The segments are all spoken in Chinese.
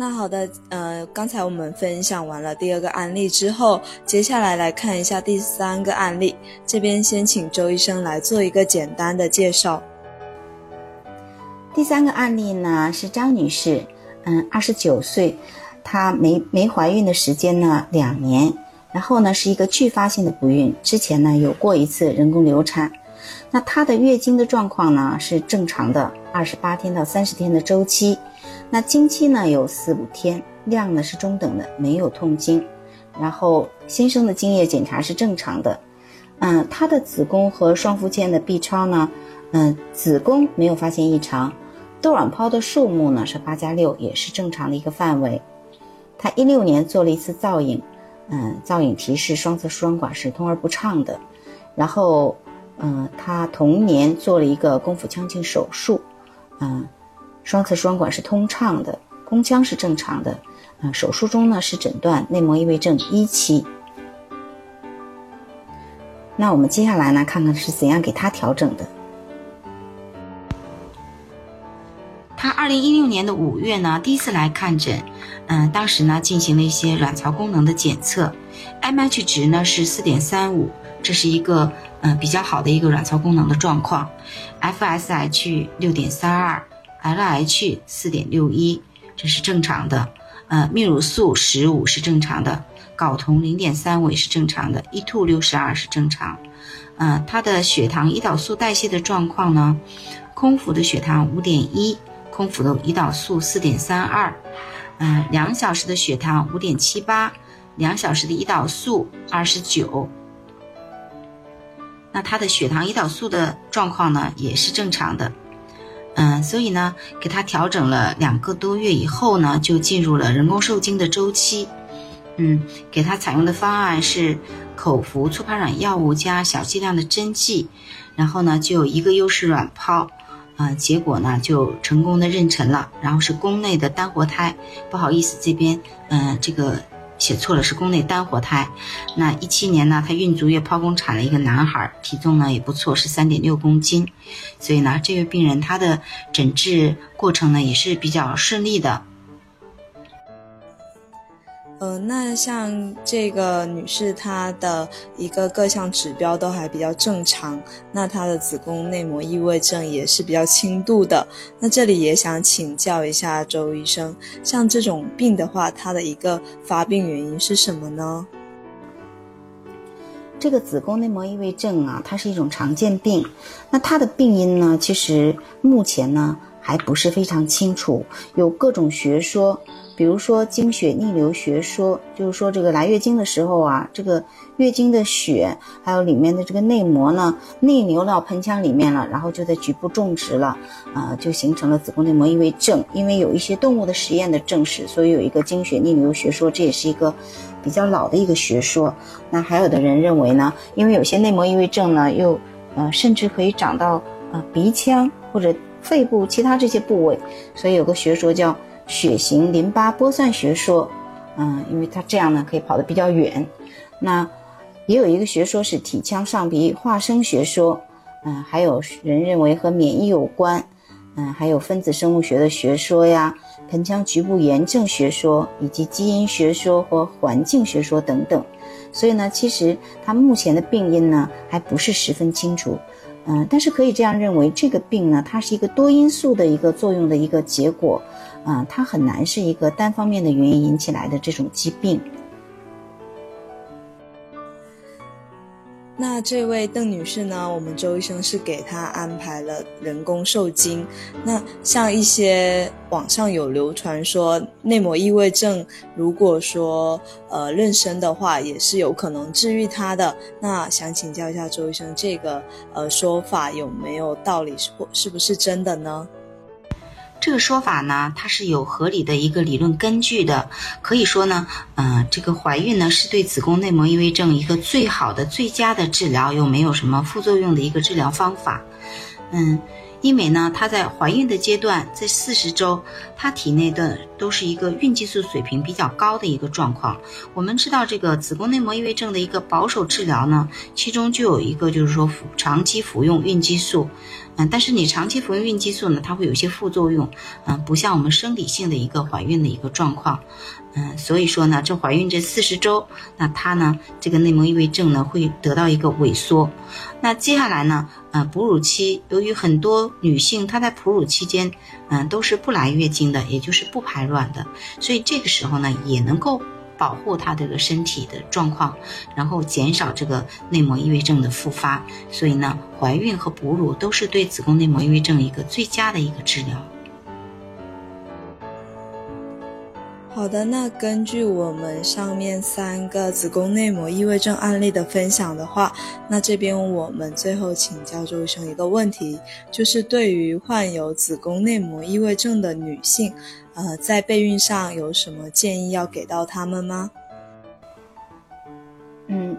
那好的，呃，刚才我们分享完了第二个案例之后，接下来来看一下第三个案例。这边先请周医生来做一个简单的介绍。第三个案例呢是张女士，嗯，二十九岁，她没没怀孕的时间呢两年，然后呢是一个继发性的不孕，之前呢有过一次人工流产。那她的月经的状况呢是正常的，二十八天到三十天的周期。那经期呢有四五天，量呢是中等的，没有痛经，然后新生的精液检查是正常的，嗯，她的子宫和双附件的 B 超呢，嗯，子宫没有发现异常，窦卵泡的数目呢是八加六，也是正常的一个范围。她一六年做了一次造影，嗯，造影提示双侧输卵管是通而不畅的，然后，嗯，她同年做了一个宫腹腔镜手术，嗯。双侧输卵管是通畅的，宫腔是正常的，啊，手术中呢是诊断内膜异位症一期。那我们接下来呢，看看是怎样给他调整的。他二零一六年的五月呢，第一次来看诊，嗯，当时呢进行了一些卵巢功能的检测，MH 值呢是四点三五，这是一个嗯比较好的一个卵巢功能的状况，FSH 六点三二。LH 四点六一，这是正常的。呃，泌乳素十五是正常的，睾酮零点三五也是正常的，E2 六十二是正常。呃，他的血糖、胰岛素代谢的状况呢？空腹的血糖五点一，空腹的胰岛素四点三二。嗯，两小时的血糖五点七八，两小时的胰岛素二十九。那他的血糖、胰岛素的状况呢，也是正常的。嗯，所以呢，给他调整了两个多月以后呢，就进入了人工受精的周期。嗯，给他采用的方案是口服促排卵药物加小剂量的针剂，然后呢，就一个优势卵泡，啊，结果呢就成功的妊娠了，然后是宫内的单活胎。不好意思，这边嗯，这个。写错了，是宫内单活胎。那一七年呢，她孕足月剖宫产了一个男孩，体重呢也不错，是三点六公斤。所以呢，这位病人他的诊治过程呢也是比较顺利的。呃，那像这个女士，她的一个各项指标都还比较正常，那她的子宫内膜异位症也是比较轻度的。那这里也想请教一下周医生，像这种病的话，它的一个发病原因是什么呢？这个子宫内膜异位症啊，它是一种常见病，那它的病因呢，其实目前呢还不是非常清楚，有各种学说。比如说经血逆流学说，就是说这个来月经的时候啊，这个月经的血还有里面的这个内膜呢，逆流到盆腔里面了，然后就在局部种植了，啊，就形成了子宫内膜异位症。因为有一些动物的实验的证实，所以有一个经血逆流学说，这也是一个比较老的一个学说。那还有的人认为呢，因为有些内膜异位症呢，又呃甚至可以长到呃鼻腔或者肺部其他这些部位，所以有个学说叫。血型淋巴播散学说，嗯，因为它这样呢可以跑得比较远。那也有一个学说是体腔上皮化生学说，嗯，还有人认为和免疫有关，嗯，还有分子生物学的学说呀，盆腔局部炎症学说，以及基因学说和环境学说等等。所以呢，其实它目前的病因呢还不是十分清楚，嗯，但是可以这样认为，这个病呢它是一个多因素的一个作用的一个结果。啊，它很难是一个单方面的原因引起来的这种疾病。那这位邓女士呢？我们周医生是给她安排了人工受精。那像一些网上有流传说内膜异位症，如果说呃妊娠的话，也是有可能治愈她的。那想请教一下周医生，这个呃说法有没有道理？是或是不是真的呢？这个说法呢，它是有合理的一个理论根据的。可以说呢，嗯，这个怀孕呢是对子宫内膜异位症一个最好的、最佳的治疗，又没有什么副作用的一个治疗方法。嗯。因为呢，她在怀孕的阶段，在四十周，她体内的都是一个孕激素水平比较高的一个状况。我们知道，这个子宫内膜异位症的一个保守治疗呢，其中就有一个就是说服长期服用孕激素。嗯，但是你长期服用孕激素呢，它会有一些副作用，嗯，不像我们生理性的一个怀孕的一个状况。嗯，所以说呢，这怀孕这四十周，那她呢，这个内膜异位症呢会得到一个萎缩。那接下来呢，呃，哺乳期，由于很多女性她在哺乳期间，嗯，都是不来月经的，也就是不排卵的，所以这个时候呢，也能够保护她这个身体的状况，然后减少这个内膜异位症的复发。所以呢，怀孕和哺乳都是对子宫内膜异位症一个最佳的一个治疗。好的，那根据我们上面三个子宫内膜异位症案例的分享的话，那这边我们最后请教周医生一个问题，就是对于患有子宫内膜异位症的女性，呃，在备孕上有什么建议要给到她们吗？嗯，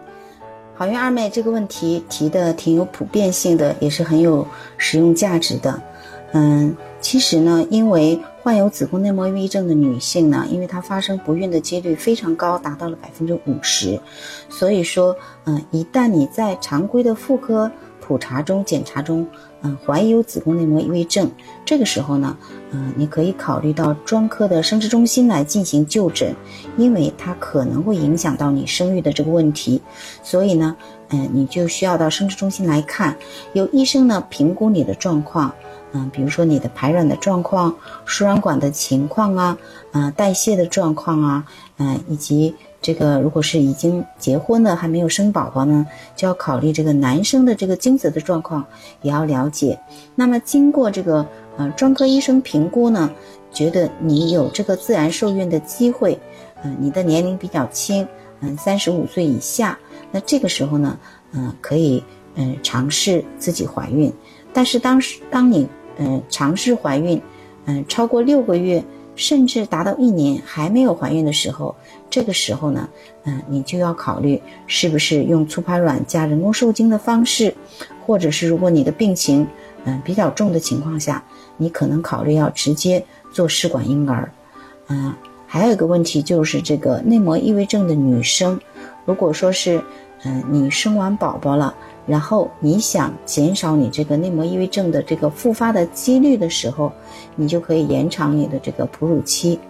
好运二妹这个问题提的挺有普遍性的，也是很有实用价值的。嗯，其实呢，因为患有子宫内膜抑郁症的女性呢，因为她发生不孕的几率非常高，达到了百分之五十，所以说，嗯，一旦你在常规的妇科普查中检查中，嗯，怀疑有子宫内膜异位症，这个时候呢，嗯，你可以考虑到专科的生殖中心来进行就诊，因为它可能会影响到你生育的这个问题，所以呢，嗯，你就需要到生殖中心来看，由医生呢评估你的状况。嗯，比如说你的排卵的状况、输卵管的情况啊，嗯，代谢的状况啊，嗯，以及这个如果是已经结婚的还没有生宝宝呢，就要考虑这个男生的这个精子的状况也要了解。那么经过这个呃专科医生评估呢，觉得你有这个自然受孕的机会，嗯，你的年龄比较轻，嗯，三十五岁以下，那这个时候呢，嗯，可以嗯尝试自己怀孕，但是当时当你嗯，尝试怀孕，嗯，超过六个月，甚至达到一年还没有怀孕的时候，这个时候呢，嗯，你就要考虑是不是用促排卵加人工受精的方式，或者是如果你的病情嗯比较重的情况下，你可能考虑要直接做试管婴儿。嗯，还有一个问题就是这个内膜异位症的女生，如果说是嗯你生完宝宝了。然后你想减少你这个内膜异位症的这个复发的几率的时候，你就可以延长你的这个哺乳期。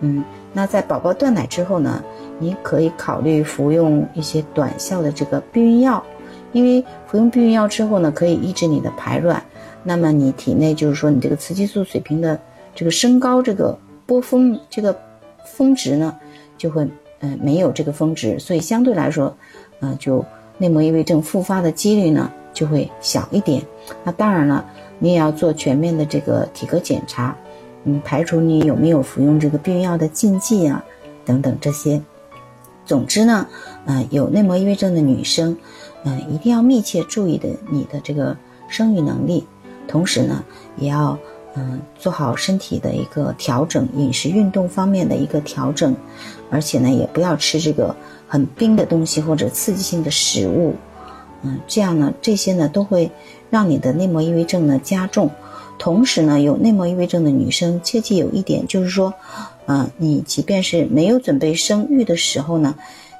嗯，那在宝宝断奶之后呢，你可以考虑服用一些短效的这个避孕药，因为服用避孕药之后呢，可以抑制你的排卵，那么你体内就是说你这个雌激素水平的这个升高，这个波峰这个峰值呢，就会嗯没有这个峰值，所以相对来说，嗯就。内膜异位症复发的几率呢就会小一点。那当然了，你也要做全面的这个体格检查，嗯，排除你有没有服用这个避孕药的禁忌啊，等等这些。总之呢，嗯，有内膜异位症的女生，嗯，一定要密切注意的你的这个生育能力，同时呢，也要嗯做好身体的一个调整，饮食、运动方面的一个调整，而且呢，也不要吃这个。很冰的东西或者刺激性的食物，嗯，这样呢，这些呢都会让你的内膜异位症呢加重。同时呢，有内膜异位症的女生切记有一点，就是说，嗯，你即便是没有准备生育的时候呢，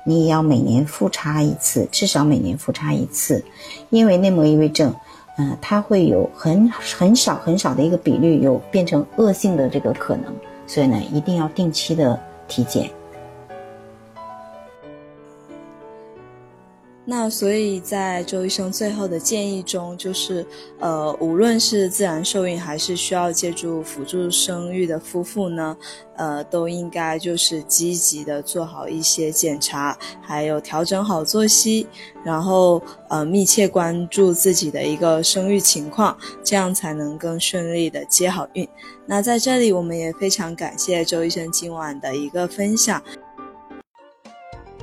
你也要每年复查一次，至少每年复查一次，因为内膜异位症，嗯，它会有很很少很少的一个比率有变成恶性的这个可能，所以呢，一定要定期的体检。那所以，在周医生最后的建议中，就是，呃，无论是自然受孕还是需要借助辅助生育的夫妇呢，呃，都应该就是积极的做好一些检查，还有调整好作息，然后呃，密切关注自己的一个生育情况，这样才能更顺利的接好孕。那在这里，我们也非常感谢周医生今晚的一个分享。